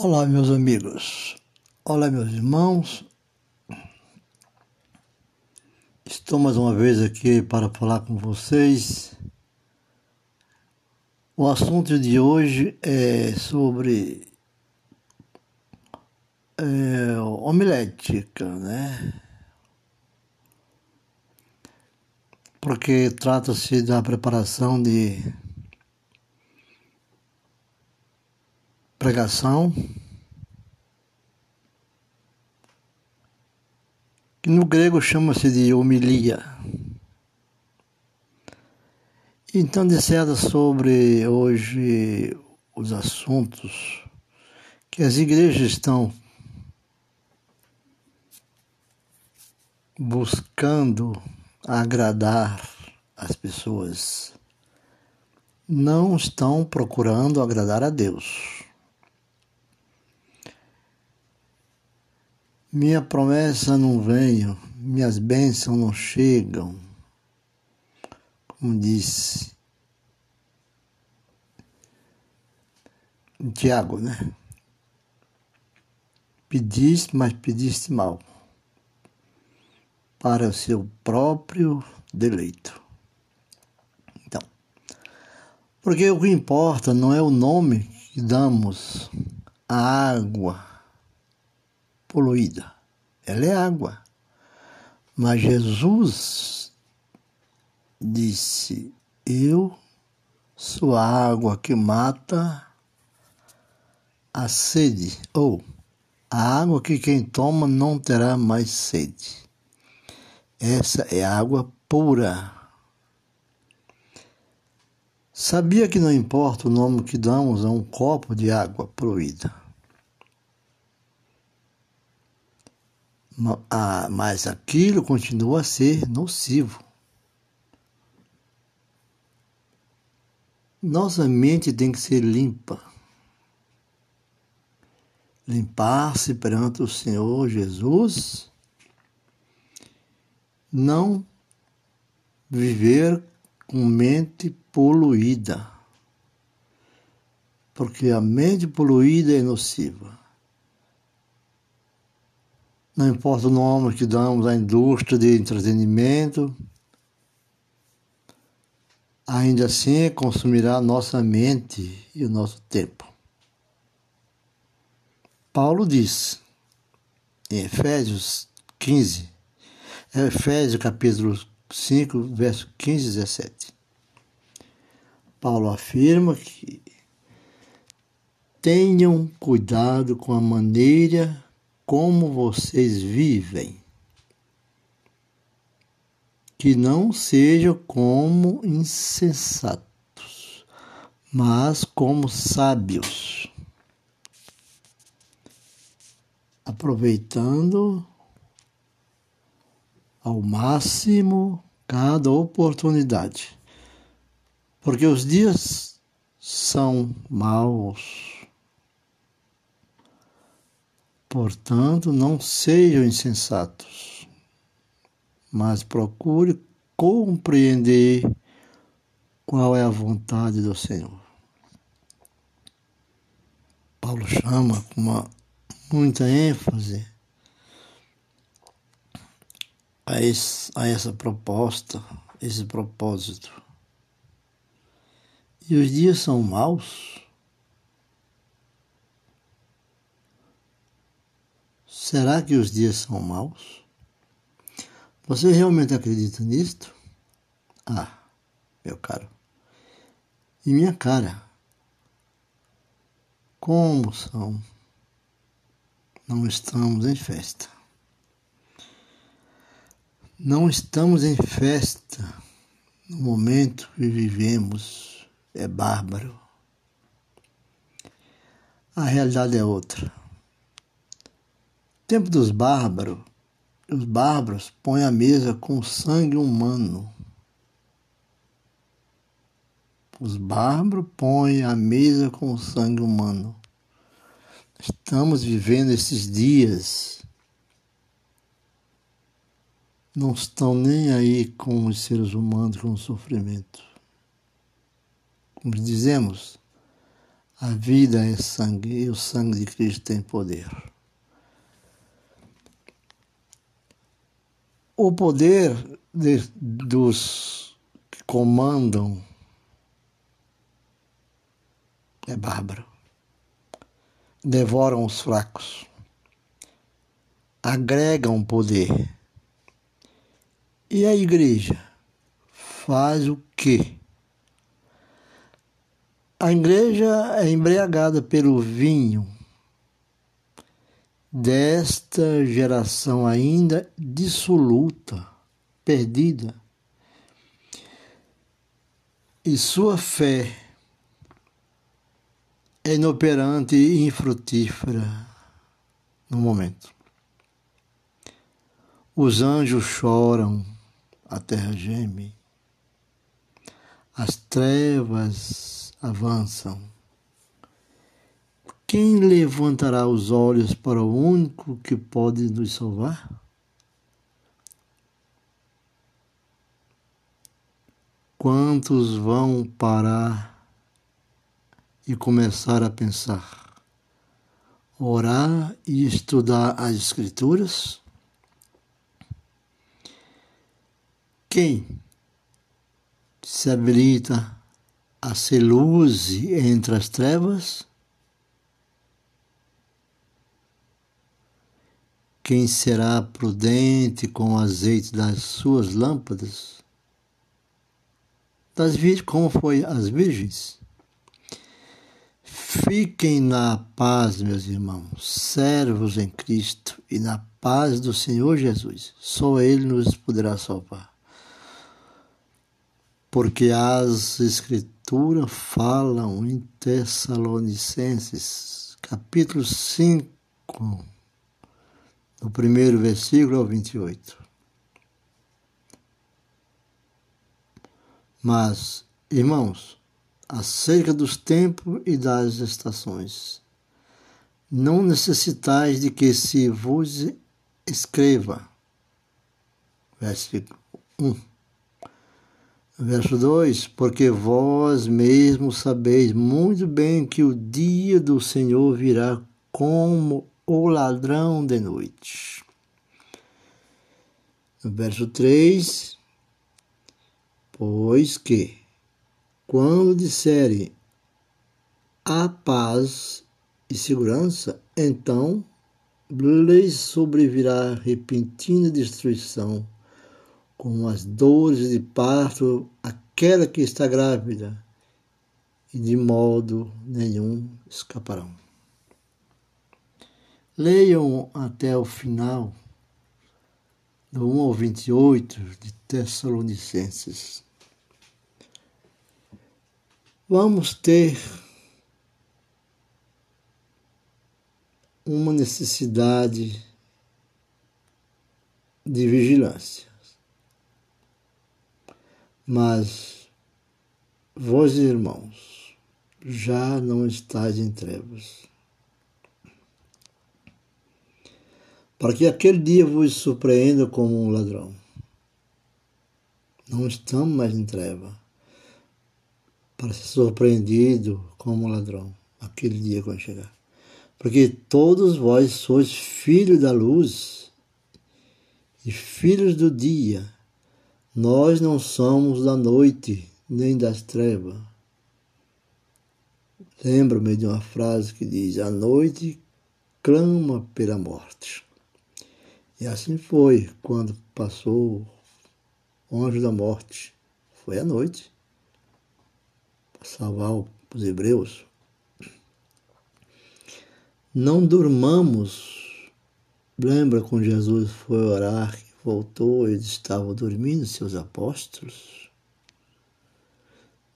Olá, meus amigos. Olá, meus irmãos. Estou mais uma vez aqui para falar com vocês. O assunto de hoje é sobre é, homilética, né? Porque trata-se da preparação de pregação, que no grego chama-se de homilia. Então, disserta sobre hoje os assuntos que as igrejas estão buscando agradar as pessoas, não estão procurando agradar a Deus. Minha promessa não veio, minhas bênçãos não chegam. Como disse Tiago, né? Pediste, mas pediste mal, para o seu próprio deleito. Então, porque o que importa não é o nome que damos à água poluída. Ela é água. Mas Jesus disse: Eu sou a água que mata a sede, ou a água que quem toma não terá mais sede. Essa é água pura. Sabia que não importa o nome que damos a um copo de água poluída. Mas aquilo continua a ser nocivo. Nossa mente tem que ser limpa. Limpar-se perante o Senhor Jesus. Não viver com mente poluída. Porque a mente poluída é nociva. Não importa o nome que damos à indústria de entretenimento, ainda assim consumirá nossa mente e o nosso tempo. Paulo diz em Efésios 15, Efésios capítulo 5, verso 15 e 17. Paulo afirma que tenham cuidado com a maneira como vocês vivem. Que não sejam como insensatos, mas como sábios, aproveitando ao máximo cada oportunidade, porque os dias são maus. Portanto, não sejam insensatos, mas procure compreender qual é a vontade do Senhor. Paulo chama com uma, muita ênfase a, esse, a essa proposta, esse propósito. E os dias são maus. Será que os dias são maus? Você realmente acredita nisto? Ah, meu caro. E minha cara? Como são? Não estamos em festa. Não estamos em festa no momento que vivemos. É bárbaro. A realidade é outra tempo dos bárbaros, os bárbaros põem a mesa com sangue humano. Os bárbaros põem a mesa com sangue humano. Estamos vivendo esses dias. Não estão nem aí com os seres humanos, com o sofrimento. Como dizemos, A vida é sangue e o sangue de Cristo tem poder. O poder de, dos que comandam é bárbaro. Devoram os fracos, agregam poder. E a igreja faz o quê? A igreja é embriagada pelo vinho desta geração ainda dissoluta, perdida. E sua fé é inoperante e infrutífera no momento. Os anjos choram, a terra geme, as trevas avançam. Quem levantará os olhos para o único que pode nos salvar? Quantos vão parar e começar a pensar, orar e estudar as Escrituras? Quem se habilita a ser luz entre as trevas? Quem será prudente com o azeite das suas lâmpadas? Das virgens, como foi as virgens? Fiquem na paz, meus irmãos, servos em Cristo e na paz do Senhor Jesus. Só Ele nos poderá salvar. Porque as Escrituras Escritura falam em Tessalonicenses, capítulo 5, do primeiro versículo ao 28. Mas, irmãos, acerca dos tempos e das estações, não necessitais de que se vos escreva. Versículo 1 Verso 2: Porque vós mesmos sabeis muito bem que o dia do Senhor virá como o ladrão de noite. No verso 3: Pois que, quando disserem a paz e segurança, então lhes sobrevirá repentina destruição com as dores de parto aquela que está grávida, e de modo nenhum escaparão. Leiam até o final, do 1 ao 28 de Tessalonicenses. Vamos ter uma necessidade de vigilância. Mas vós, irmãos, já não estáis em trevas. Para que aquele dia vos surpreenda como um ladrão. Não estamos mais em treva. Para ser surpreendido como um ladrão, aquele dia quando chegar. Porque todos vós sois filhos da luz e filhos do dia. Nós não somos da noite nem das trevas. Lembro-me de uma frase que diz: A noite clama pela morte. E assim foi quando passou o anjo da morte. Foi à noite para salvar os hebreus. Não durmamos. Lembra quando Jesus foi orar voltou, eles estavam dormindo, seus apóstolos.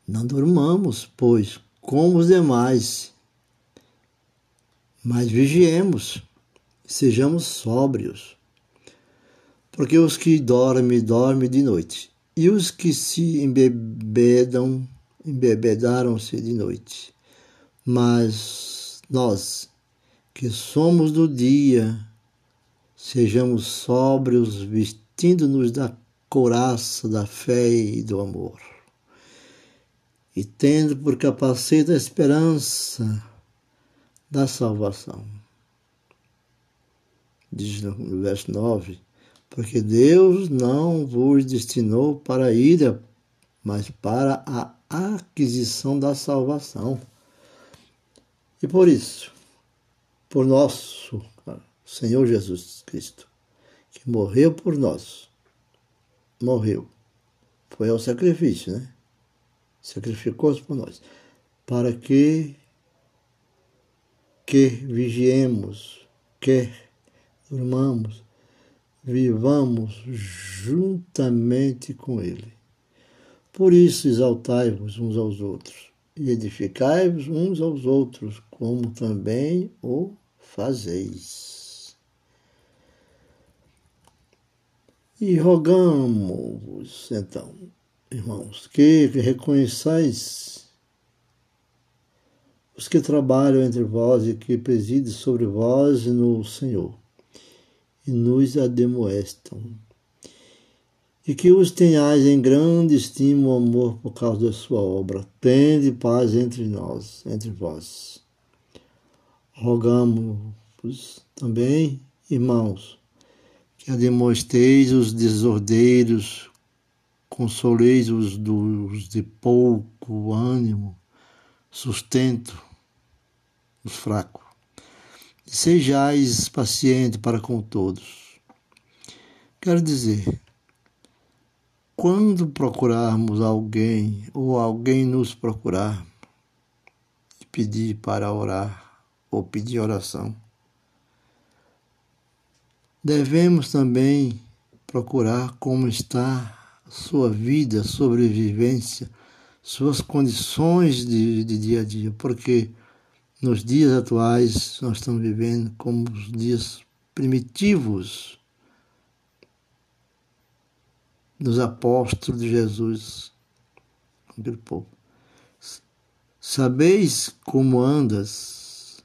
Não dormamos, pois, como os demais, mas vigiemos, sejamos sóbrios. Porque os que dormem, dormem de noite, e os que se embebedam, embebedaram-se de noite. Mas nós, que somos do dia, Sejamos sóbrios, vestindo-nos da couraça da fé e do amor. e tendo por capacete a esperança da salvação. Diz no verso 9: Porque Deus não vos destinou para a ira, mas para a aquisição da salvação. E por isso, por nosso Senhor Jesus Cristo, que morreu por nós, morreu, foi ao sacrifício, né? Sacrificou-se por nós, para que que vigiemos, que durmamos, vivamos juntamente com Ele. Por isso exaltai-vos uns aos outros e edificai-vos uns aos outros, como também o fazeis. E rogamos, então, irmãos, que reconheçais os que trabalham entre vós e que presidem sobre vós no Senhor, e nos ademoestam. E que os tenhais em grande estima o amor por causa da sua obra. Tende paz entre nós, entre vós. Rogamos também, irmãos, que ademosteis os desordeiros, consoleis os dos de pouco ânimo, sustento os fracos. Sejais paciente para com todos. Quero dizer, quando procurarmos alguém ou alguém nos procurar e pedir para orar ou pedir oração, devemos também procurar como está sua vida, sobrevivência, suas condições de, de dia a dia, porque nos dias atuais nós estamos vivendo como os dias primitivos dos apóstolos de Jesus, aquele povo. Sabeis como andas,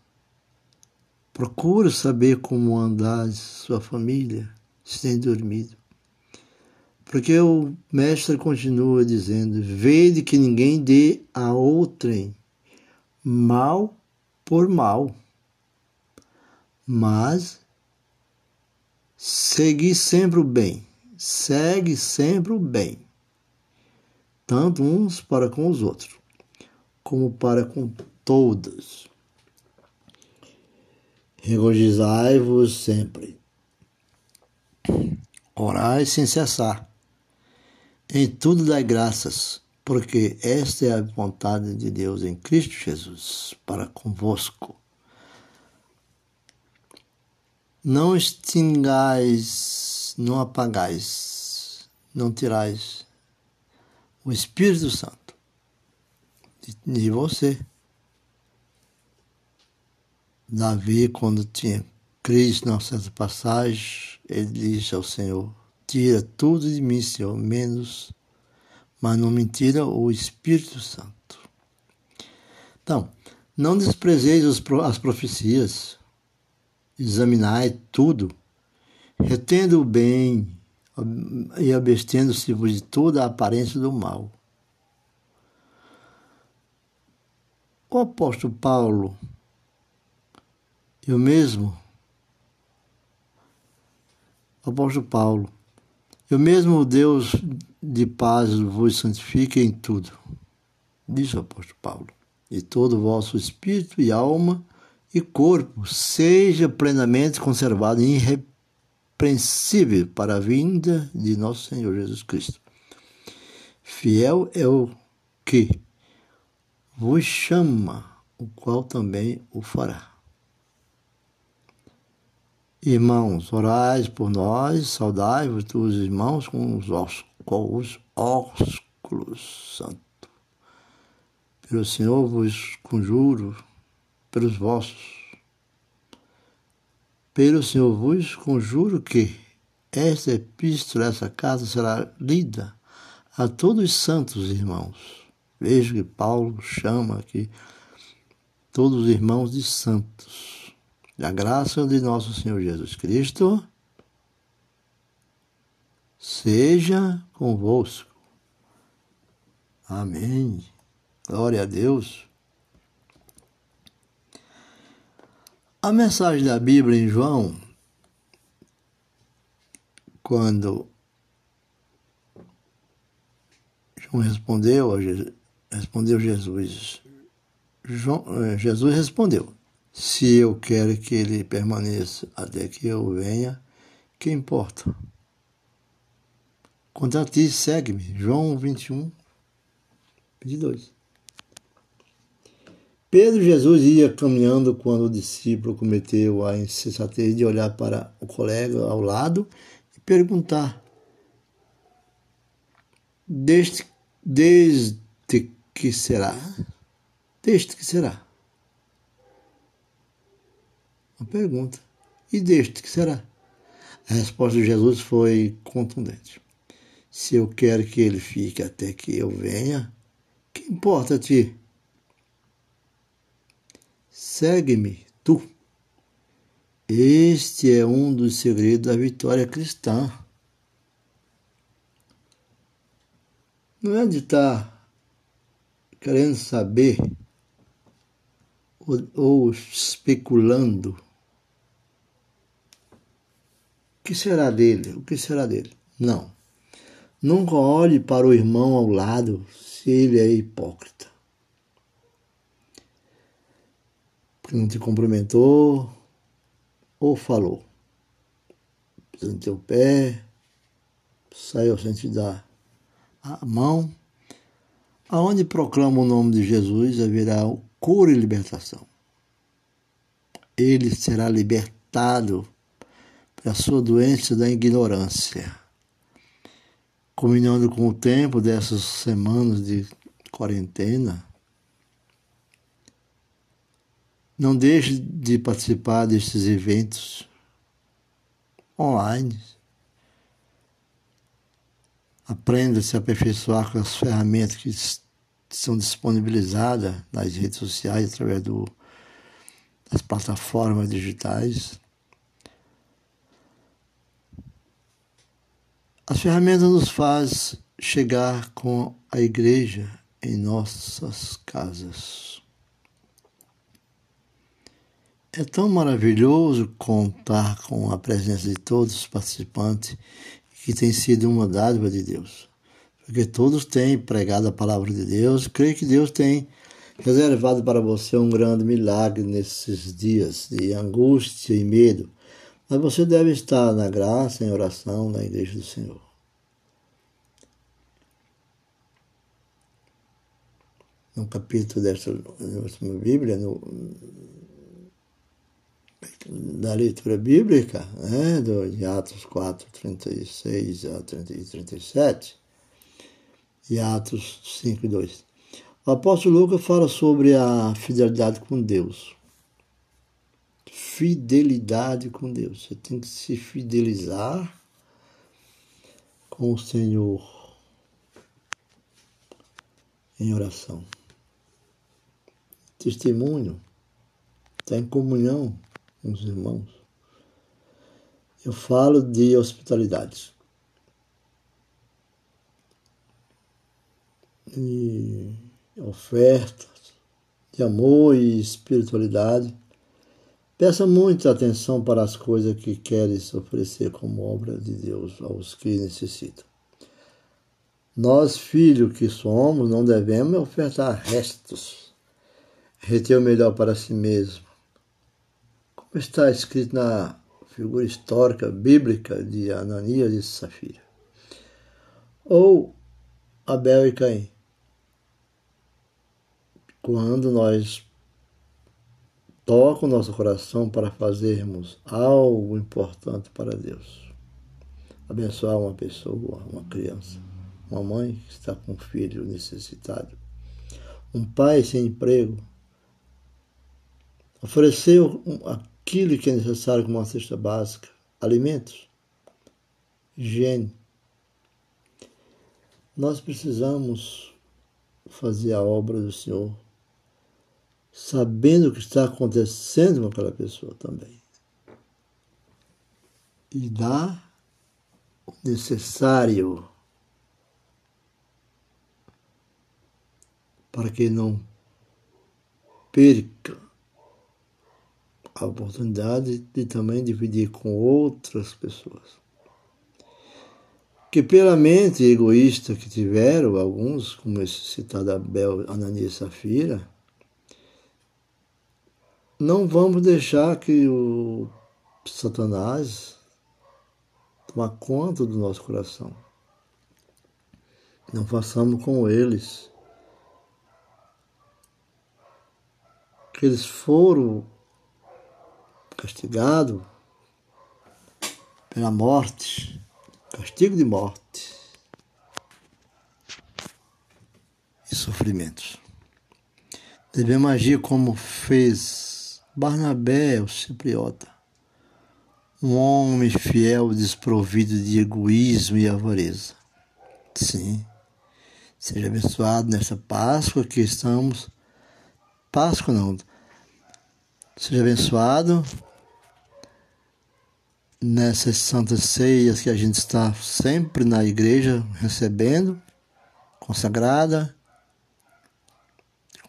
procura saber como andas, sua família, se tem dormido. Porque o mestre continua dizendo: Vede que ninguém dê a outrem mal por mal, mas segui sempre o bem, segue sempre o bem, tanto uns para com os outros, como para com todos. Regozijai-vos sempre. Orai sem cessar. Em tudo dai graças, porque esta é a vontade de Deus em Cristo Jesus para convosco. Não extingais, não apagais, não tirais o Espírito Santo de você. Davi, quando tinha Cristo na certa passagem, ele disse ao Senhor: Tira tudo de mim, Senhor, menos, mas não me tira o Espírito Santo. Então, não desprezeis as profecias, examinai tudo, retendo o bem e abstendo-se de toda a aparência do mal. O apóstolo Paulo, eu mesmo, o apóstolo Paulo, eu mesmo, Deus de paz, vos santifique em tudo, diz o apóstolo Paulo, e todo o vosso espírito e alma e corpo seja plenamente conservado e irrepreensível para a vinda de nosso Senhor Jesus Cristo. Fiel é o que vos chama, o qual também o fará. Irmãos, orais por nós, saudai-vos dos irmãos com os, ossos, com os ósculos santo. Pelo Senhor vos conjuro, pelos vossos. Pelo Senhor vos conjuro que esta epístola, essa carta será lida a todos os santos irmãos. Vejo que Paulo chama aqui todos os irmãos de santos a graça de nosso Senhor Jesus Cristo seja convosco. Amém. Glória a Deus. A mensagem da Bíblia em João, quando João respondeu, respondeu Jesus, João, eh, Jesus respondeu: Se eu quero que ele permaneça até que eu venha, que importa? Contra ti, segue-me. João 21, 22. Pedro Jesus ia caminhando quando o discípulo cometeu a insensatez de olhar para o colega ao lado e perguntar: Desde, desde que será? Desde que será? Uma pergunta. E deste que será? A resposta de Jesus foi contundente. Se eu quero que ele fique até que eu venha, que importa a ti? Segue-me, tu. Este é um dos segredos da vitória cristã. Não é de estar querendo saber ou, ou especulando o que será dele, o que será dele. Não. Nunca olhe para o irmão ao lado se ele é hipócrita. que não te cumprimentou ou falou. Pisou no teu pé, saiu sem te dar a mão. Aonde proclama o nome de Jesus haverá cura e libertação. Ele será libertado da sua doença da ignorância. Combinando com o tempo dessas semanas de quarentena, Não deixe de participar destes eventos online. Aprenda a se aperfeiçoar com as ferramentas que são disponibilizadas nas redes sociais através do, das plataformas digitais. As ferramentas nos fazem chegar com a igreja em nossas casas. É tão maravilhoso contar com a presença de todos os participantes, que tem sido uma dádiva de Deus. Porque todos têm pregado a palavra de Deus, creio que Deus tem reservado para você um grande milagre nesses dias de angústia e medo. Mas você deve estar na graça, em oração, na igreja do Senhor. No capítulo desta Bíblia, no, da leitura bíblica, né, do, de Atos 4, 36 a 30, 37, e Atos 5, 2. O apóstolo Lucas fala sobre a fidelidade com Deus. Fidelidade com Deus. Você tem que se fidelizar com o Senhor em oração. Testemunho está em comunhão com os irmãos. Eu falo de hospitalidade. E ofertas de amor e espiritualidade. Peça muita atenção para as coisas que queres oferecer como obra de Deus aos que necessitam. Nós, filhos que somos, não devemos ofertar restos, reter o melhor para si mesmo como está escrito na figura histórica bíblica de Ananias e Safira. Ou Abel e Caim. Quando nós toca o nosso coração para fazermos algo importante para Deus. Abençoar uma pessoa, uma criança, uma mãe que está com um filho necessitado, um pai sem emprego. Oferecer aquilo que é necessário como uma cesta básica, alimentos, higiene. Nós precisamos fazer a obra do Senhor sabendo o que está acontecendo com aquela pessoa também. E dar o necessário para que não perca a oportunidade de também dividir com outras pessoas. Que pela mente egoísta que tiveram alguns, como esse citado Abel, Ananias e Safira, não vamos deixar que o Satanás tome conta do nosso coração. Não façamos com eles. Que eles foram castigados pela morte, castigo de morte e sofrimentos. Devemos agir como fez Barnabé, o cipriota, um homem fiel desprovido de egoísmo e avareza. Sim, seja abençoado nesta Páscoa que estamos. Páscoa não. Seja abençoado nessas santas ceias que a gente está sempre na igreja recebendo, consagrada,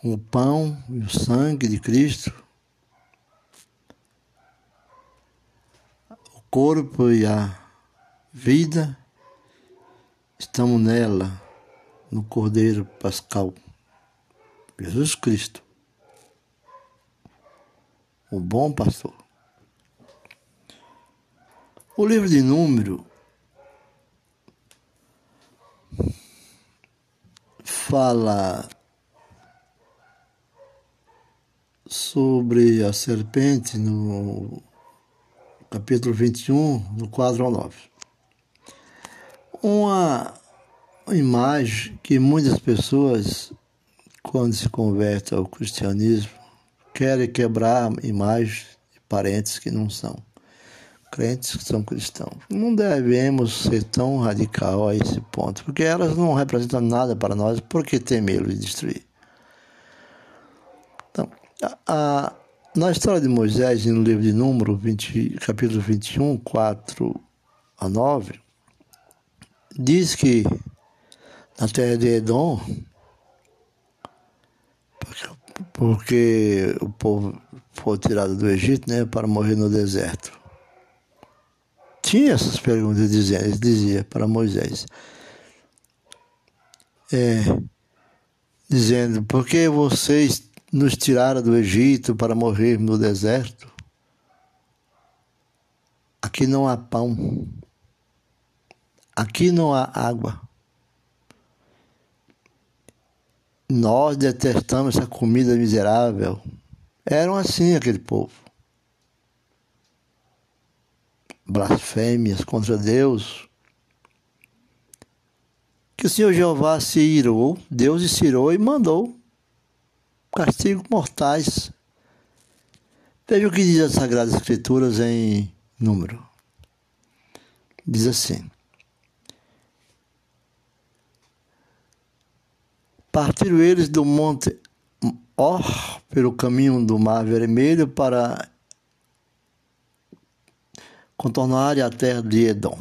com o pão e o sangue de Cristo corpo e a vida, estamos nela, no Cordeiro Pascal, Jesus Cristo, o bom pastor. O livro de número fala sobre a serpente no capítulo 21, no quadro ao 9. Uma imagem que muitas pessoas, quando se convertem ao cristianismo, querem quebrar imagens de parentes que não são crentes que são cristãos. Não devemos ser tão radical a esse ponto, porque elas não representam nada para nós, por que ter medo de destruir? Então, a, a na história de Moisés, no livro de Número, 20, capítulo 21, 4 a 9, diz que na terra de Edom, porque o povo foi tirado do Egito né, para morrer no deserto. Tinha essas perguntas ele dizia para Moisés. É, dizendo, por que vocês nos tiraram do Egito para morrer no deserto. Aqui não há pão. Aqui não há água. Nós detestamos essa comida miserável. Eram assim aquele povo. Blasfêmias contra Deus. Que o Senhor Jeová se irou, Deus se irou e mandou castigos mortais. Veja o que diz as Sagradas Escrituras em número. Diz assim: Partiram eles do monte Or pelo caminho do Mar Vermelho para contornar a terra de Edom.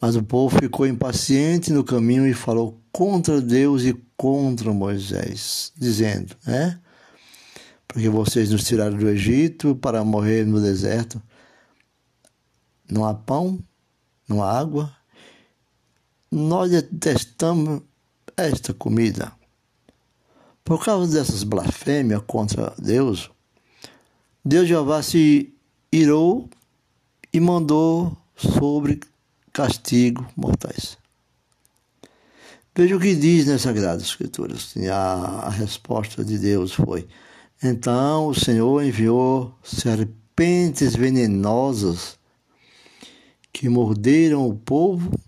Mas o povo ficou impaciente no caminho e falou contra Deus e contra Moisés, dizendo, né? Porque vocês nos tiraram do Egito para morrer no deserto. Não há pão, não há água. Nós detestamos esta comida. Por causa dessas blasfêmias contra Deus, Deus Jeová se irou e mandou sobre castigo mortais. Veja o que diz nas Sagradas Escrituras. A, a resposta de Deus foi: Então o Senhor enviou serpentes venenosas que morderam o povo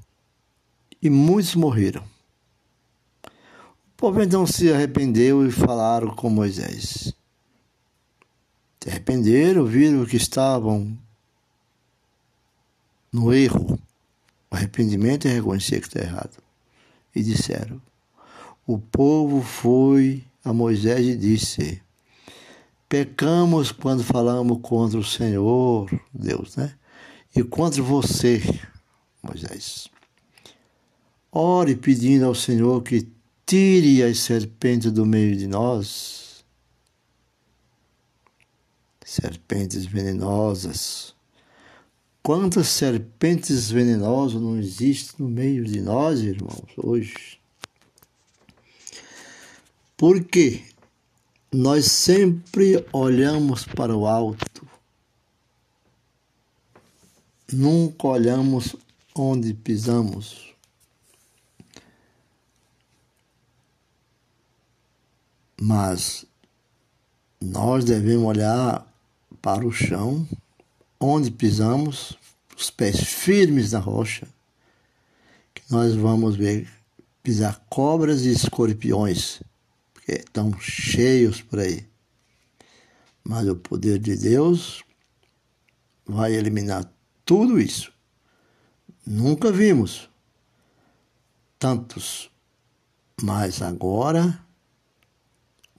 e muitos morreram. O povo então se arrependeu e falaram com Moisés. Se arrependeram, viram que estavam no erro. O arrependimento é reconhecer que está errado e disseram: O povo foi a Moisés e disse: Pecamos quando falamos contra o Senhor, Deus, né? E contra você, Moisés. Ore pedindo ao Senhor que tire as serpentes do meio de nós, serpentes venenosas. Quantas serpentes venenosas não existem no meio de nós, irmãos, hoje? Porque nós sempre olhamos para o alto, nunca olhamos onde pisamos. Mas nós devemos olhar para o chão, onde pisamos, os pés firmes na rocha, que nós vamos ver pisar cobras e escorpiões estão cheios por aí. Mas o poder de Deus vai eliminar tudo isso. Nunca vimos tantos, mas agora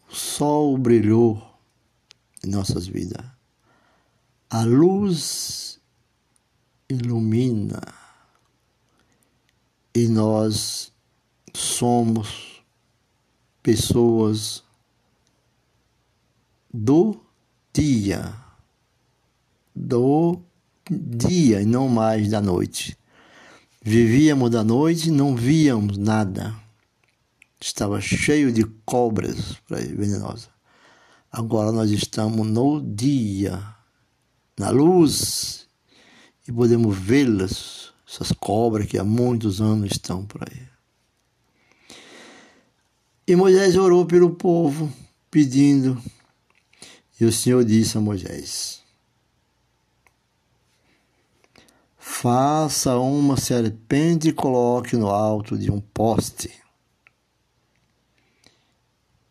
o sol brilhou em nossas vidas. A luz ilumina e nós somos pessoas do dia, do dia e não mais da noite. Vivíamos da noite, não víamos nada. Estava cheio de cobras venenosas. Agora nós estamos no dia, na luz, e podemos vê-las, essas cobras que há muitos anos estão por aí. E Moisés orou pelo povo, pedindo. E o Senhor disse a Moisés: Faça uma serpente e coloque no alto de um poste.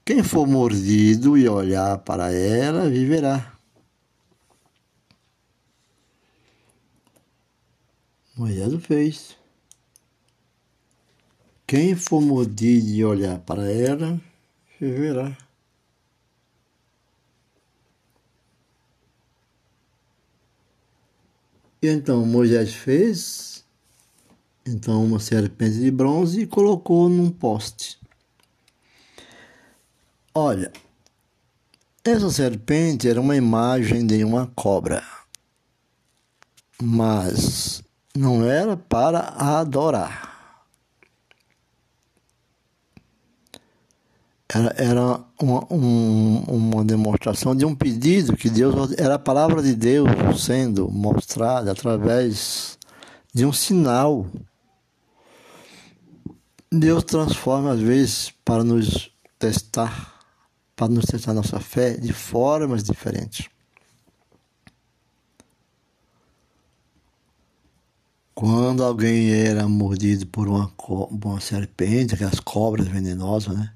Quem for mordido e olhar para ela, viverá. Moisés o fez. Quem for mordido e olhar para ela, viverá. E então Moisés fez então uma serpente de bronze e colocou num poste. Olha, essa serpente era uma imagem de uma cobra, mas não era para adorar. era, era uma, um, uma demonstração de um pedido que Deus era a palavra de Deus sendo mostrada através de um sinal. Deus transforma às vezes para nos testar, para nos testar nossa fé de formas diferentes. Quando alguém era mordido por uma, uma serpente, aquelas cobras venenosas, né?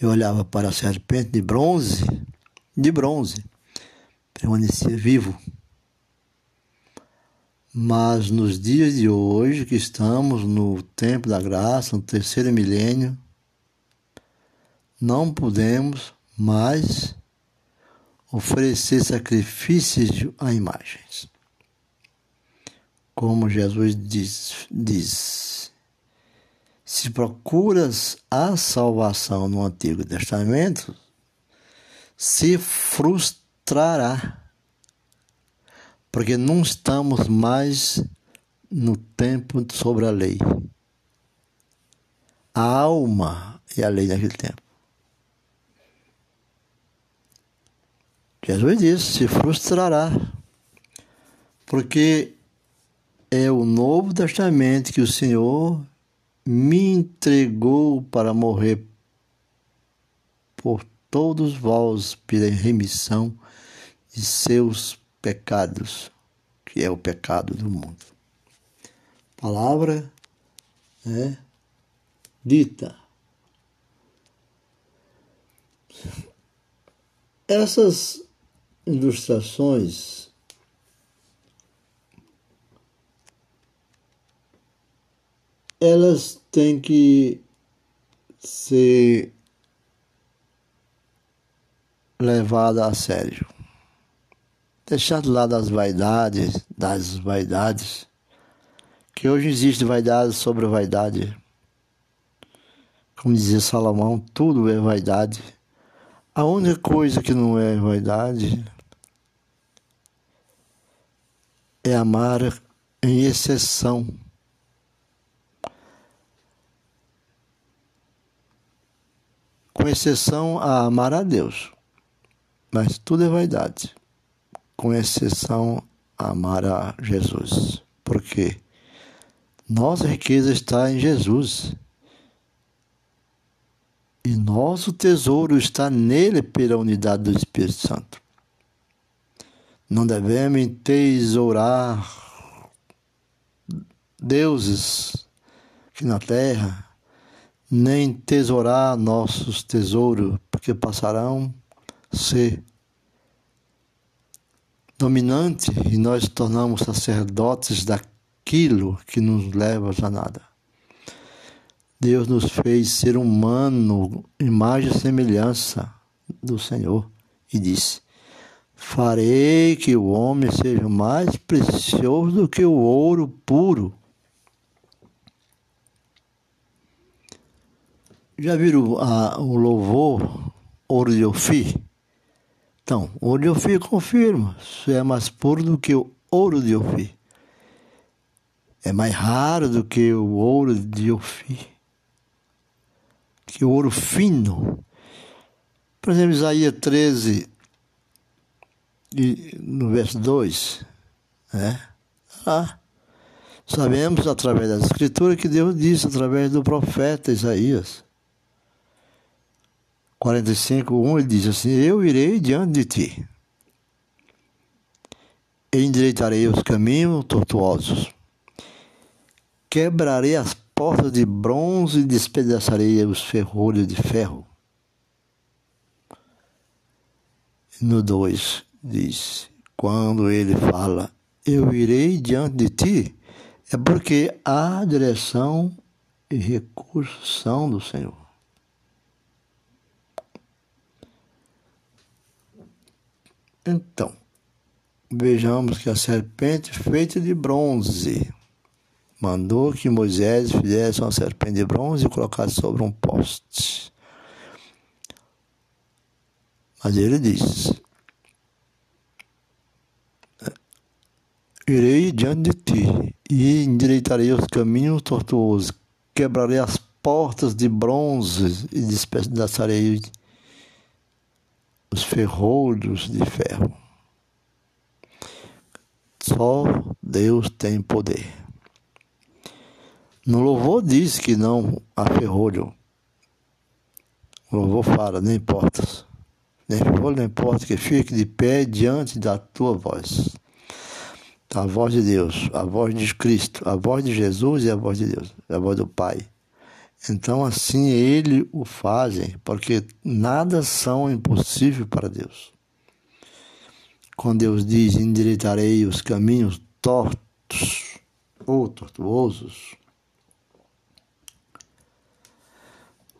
Eu olhava para a serpente de bronze, de bronze, permanecia vivo. Mas nos dias de hoje, que estamos no tempo da graça, no terceiro milênio, não podemos mais oferecer sacrifícios a imagens. Como Jesus diz, diz se procuras a salvação no Antigo Testamento, se frustrará, porque não estamos mais no tempo sobre a lei. A alma é a lei naquele tempo. Jesus disse: se frustrará, porque é o Novo Testamento que o Senhor me entregou para morrer por todos vós pela remissão de seus pecados, que é o pecado do mundo. Palavra é dita. Essas ilustrações elas têm que ser levadas a sério. Deixar de lado as vaidades, das vaidades, que hoje existe vaidade sobre vaidade. Como dizia Salomão, tudo é vaidade. A única coisa que não é vaidade é amar em exceção. Com exceção a amar a Deus. Mas tudo é vaidade. Com exceção a amar a Jesus. Por quê? Nossa riqueza está em Jesus. E nosso tesouro está nele pela unidade do Espírito Santo. Não devemos tesourar deuses aqui na terra, nem tesourar nossos tesouros, porque passarão a ser dominante e nós tornamos sacerdotes daquilo que nos leva a nada. Deus nos fez ser humano, imagem e semelhança do Senhor, e disse: Farei que o homem seja mais precioso do que o ouro puro. Já viram a, o louvor Ofir? Então, o ouro de Ofir confirma: isso é mais puro do que o ouro de Ofir. É mais raro do que o ouro de Ofir que o ouro fino. Por exemplo, Isaías 13, no verso 2, né? Ah, sabemos através das escrituras que Deus disse através do profeta Isaías. 45, 1, ele diz assim: Eu irei diante de ti, endireitarei os caminhos tortuosos, quebrarei as portas de bronze e despedaçarei os ferrolhos de ferro. No 2 diz: Quando ele fala, Eu irei diante de ti, é porque a direção e recurso são do Senhor. Então, vejamos que a serpente feita de bronze mandou que Moisés fizesse uma serpente de bronze e colocasse sobre um poste. Mas ele disse: Irei diante de ti e endireitarei os caminhos tortuosos, quebrarei as portas de bronze e despedaçarei os ferrolhos de ferro. Só Deus tem poder. No louvor diz que não há ferrolho. O louvor fala, nem importa. Nem ferrolho, nem importa que fique de pé diante da tua voz. A voz de Deus, a voz de Cristo, a voz de Jesus e a voz de Deus, a voz do Pai. Então assim ele o fazem, porque nada são impossível para Deus. Quando Deus diz, endireitarei os caminhos tortos ou tortuosos,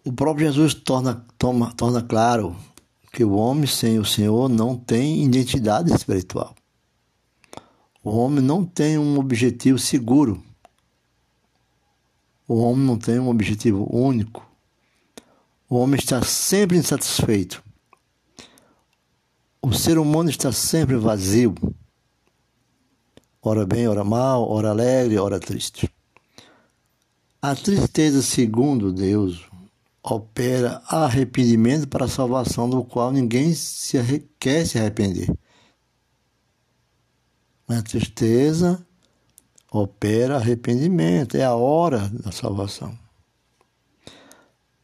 O próprio Jesus torna, toma, torna claro que o homem sem o Senhor não tem identidade espiritual. O homem não tem um objetivo seguro. O homem não tem um objetivo único. O homem está sempre insatisfeito. O ser humano está sempre vazio. Ora bem, ora mal, ora alegre, ora triste. A tristeza, segundo Deus, opera arrependimento para a salvação do qual ninguém se quer se arrepender. A tristeza opera arrependimento, é a hora da salvação.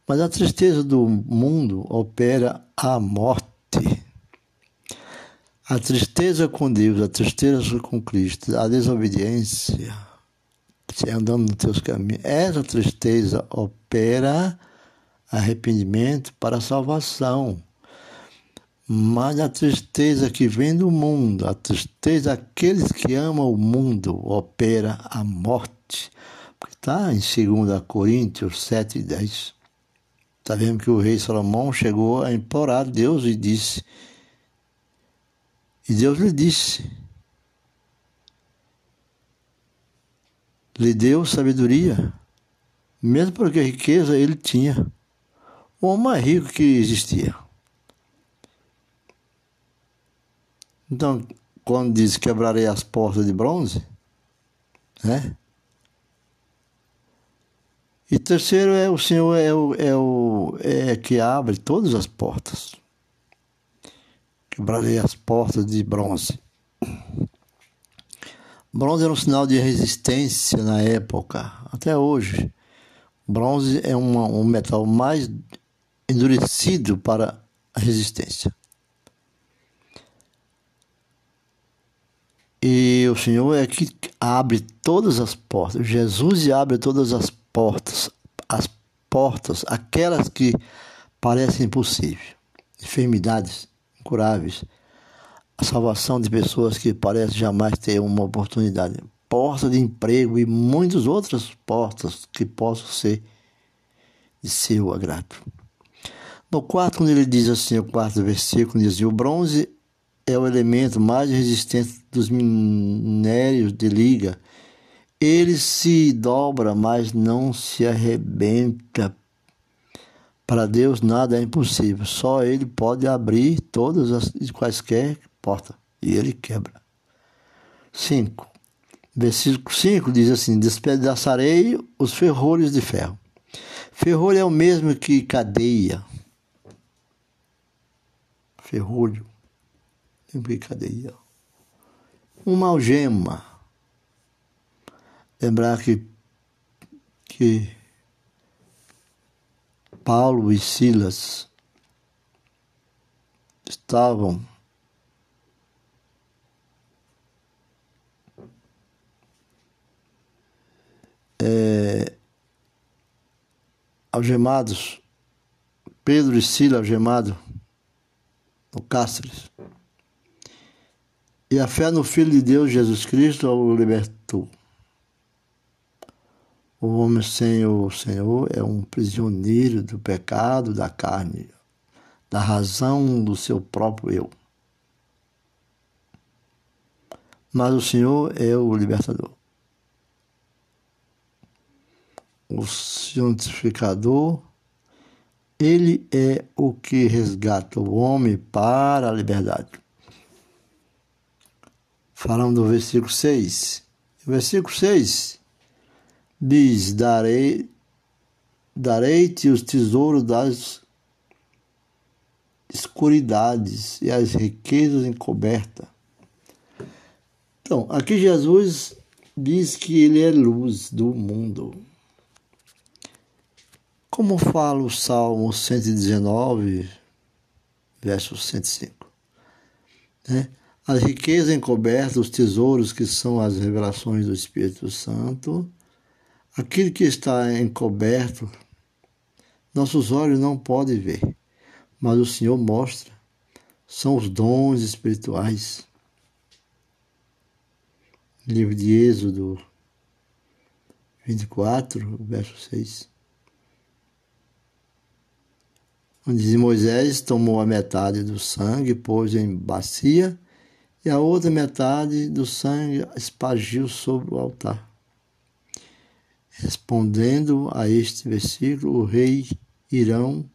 Mas a tristeza do mundo opera a morte. A tristeza com Deus, a tristeza com Cristo, a desobediência, se andando nos teus caminhos, essa tristeza opera arrependimento para salvação. Mas a tristeza que vem do mundo, a tristeza daqueles que amam o mundo, opera a morte. Está em 2 Coríntios 7 e 10. Está vendo que o rei Salomão chegou a implorar a Deus e disse. E Deus lhe disse. Lhe deu sabedoria, mesmo porque riqueza ele tinha o homem mais rico que existia. Então, quando diz quebrarei as portas de bronze, né? E terceiro é o Senhor é o, é o é que abre todas as portas. Quebrarei as portas de bronze. Bronze era um sinal de resistência na época, até hoje. Bronze é uma, um metal mais endurecido para a resistência. E o Senhor é que abre todas as portas. Jesus abre todas as portas, as portas, aquelas que parecem impossíveis, enfermidades incuráveis, a salvação de pessoas que parecem jamais ter uma oportunidade, porta de emprego e muitas outras portas que possam ser de seu agrado. No quarto, quando ele diz assim, o quarto versículo, diz o bronze é o elemento mais resistente dos minérios de liga. Ele se dobra, mas não se arrebenta. Para Deus nada é impossível. Só Ele pode abrir todas as quaisquer portas. E Ele quebra. 5. Versículo 5 diz assim: Despedaçarei os ferrolhos de ferro. Ferrolho é o mesmo que cadeia. Ferrolho brincadeira. Uma algema. Lembrar que, que Paulo e Silas estavam é, algemados, Pedro e Silas algemados no Cáceres. E a fé no Filho de Deus, Jesus Cristo, o libertou. O homem sem o Senhor é um prisioneiro do pecado, da carne, da razão do seu próprio eu. Mas o Senhor é o libertador. O santificador, ele é o que resgata o homem para a liberdade falando do versículo 6. O versículo 6 diz: Darei, darei-te os tesouros das escuridades e as riquezas encobertas. Então, aqui Jesus diz que ele é luz do mundo. Como fala o Salmo 119, verso 105. Né? A riqueza encoberta, os tesouros que são as revelações do Espírito Santo, aquilo que está encoberto, nossos olhos não podem ver, mas o Senhor mostra, são os dons espirituais. Livro de Êxodo 24, verso 6. Onde diz Moisés tomou a metade do sangue, pôs em bacia e a outra metade do sangue espargiu sobre o altar. Respondendo a este versículo, o rei Irão,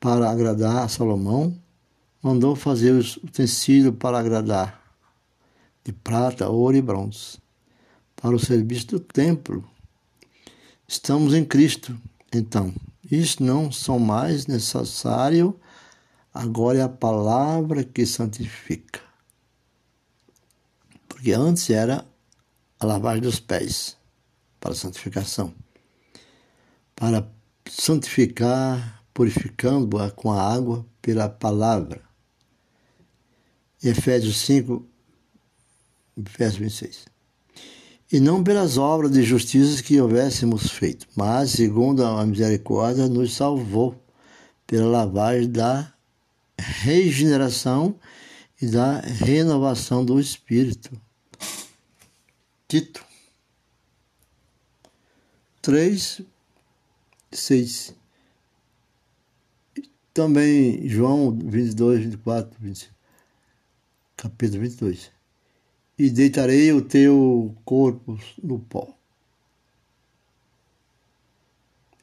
para agradar a Salomão, mandou fazer os utensílios para agradar, de prata, ouro e bronze, para o serviço do templo. Estamos em Cristo, então, isso não são mais necessário Agora é a palavra que santifica. Porque antes era a lavagem dos pés para santificação. Para santificar, purificando-a com a água pela palavra. Efésios 5, verso 26. E não pelas obras de justiça que houvéssemos feito, mas, segundo a misericórdia, nos salvou pela lavagem da regeneração e da renovação do espírito. Tito 3, 6. Também João 22, 24, 25, capítulo 22. E deitarei o teu corpo no pó.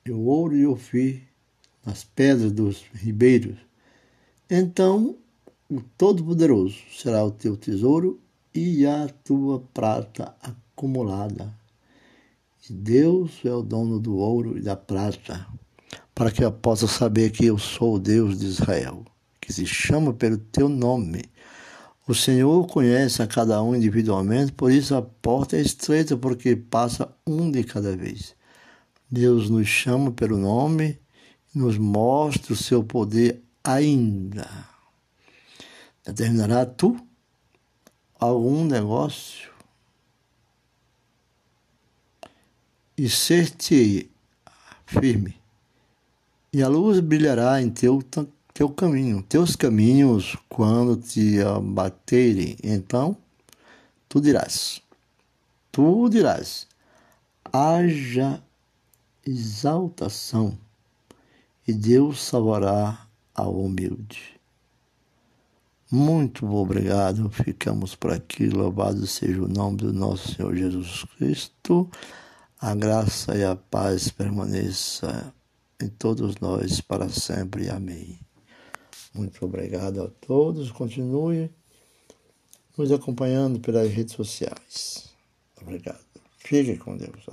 e o ouro e o fio nas pedras dos ribeiros. Então o Todo-Poderoso será o teu tesouro e a tua prata acumulada. E Deus é o dono do ouro e da prata, para que eu possa saber que eu sou o Deus de Israel, que se chama pelo teu nome. O Senhor conhece a cada um individualmente, por isso a porta é estreita, porque passa um de cada vez. Deus nos chama pelo nome nos mostra o seu poder ainda. Determinará tu? Algum negócio? E ser-te firme, e a luz brilhará em teu, teu caminho, teus caminhos, quando te abaterem, então tu dirás, tu dirás, haja exaltação, e Deus salvará ao humilde. Muito obrigado, ficamos por aqui. Louvado seja o nome do nosso Senhor Jesus Cristo. A graça e a paz permaneça em todos nós para sempre. Amém. Muito obrigado a todos. Continue nos acompanhando pelas redes sociais. Obrigado. Fique com Deus.